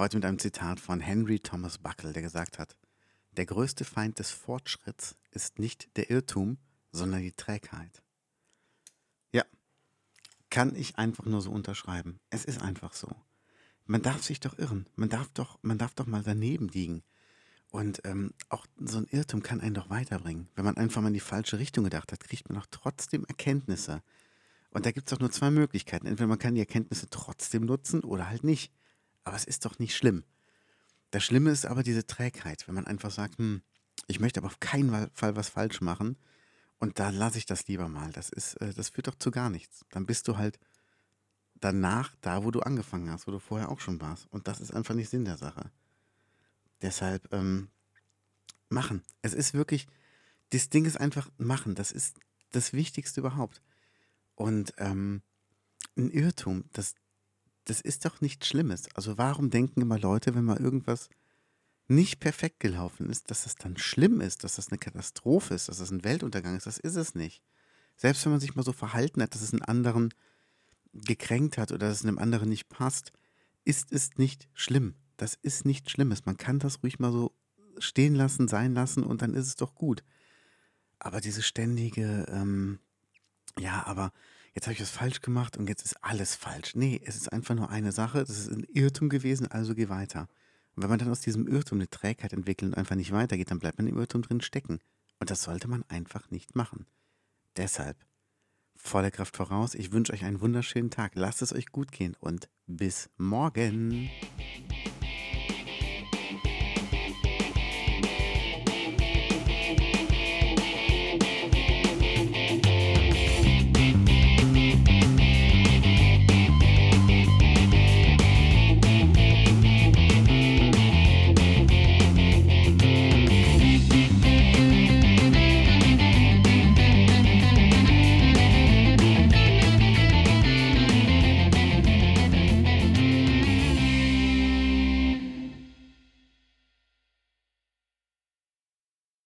Heute mit einem Zitat von Henry Thomas Buckle, der gesagt hat: Der größte Feind des Fortschritts ist nicht der Irrtum, sondern die Trägheit. Ja, kann ich einfach nur so unterschreiben. Es ist einfach so. Man darf sich doch irren. Man darf doch, man darf doch mal daneben liegen. Und ähm, auch so ein Irrtum kann einen doch weiterbringen. Wenn man einfach mal in die falsche Richtung gedacht hat, kriegt man auch trotzdem Erkenntnisse. Und da gibt es doch nur zwei Möglichkeiten. Entweder man kann die Erkenntnisse trotzdem nutzen oder halt nicht. Aber es ist doch nicht schlimm. Das Schlimme ist aber diese Trägheit, wenn man einfach sagt, hm, ich möchte aber auf keinen Fall was falsch machen und da lasse ich das lieber mal. Das ist, äh, das führt doch zu gar nichts. Dann bist du halt danach da, wo du angefangen hast, wo du vorher auch schon warst. Und das ist einfach nicht Sinn der Sache. Deshalb ähm, machen. Es ist wirklich, das Ding ist einfach machen. Das ist das Wichtigste überhaupt. Und ähm, ein Irrtum, das, das ist doch nichts Schlimmes. Also warum denken immer Leute, wenn mal irgendwas nicht perfekt gelaufen ist, dass das dann schlimm ist, dass das eine Katastrophe ist, dass das ein Weltuntergang ist? Das ist es nicht. Selbst wenn man sich mal so verhalten hat, dass es einen anderen gekränkt hat oder dass es einem anderen nicht passt, ist es nicht schlimm. Das ist nichts Schlimmes. Man kann das ruhig mal so stehen lassen, sein lassen und dann ist es doch gut. Aber diese ständige, ähm, ja, aber jetzt habe ich was falsch gemacht und jetzt ist alles falsch. Nee, es ist einfach nur eine Sache, das ist ein Irrtum gewesen, also geh weiter. Und wenn man dann aus diesem Irrtum eine Trägheit entwickelt und einfach nicht weitergeht, dann bleibt man im Irrtum drin stecken. Und das sollte man einfach nicht machen. Deshalb, volle Kraft voraus, ich wünsche euch einen wunderschönen Tag, lasst es euch gut gehen und bis morgen.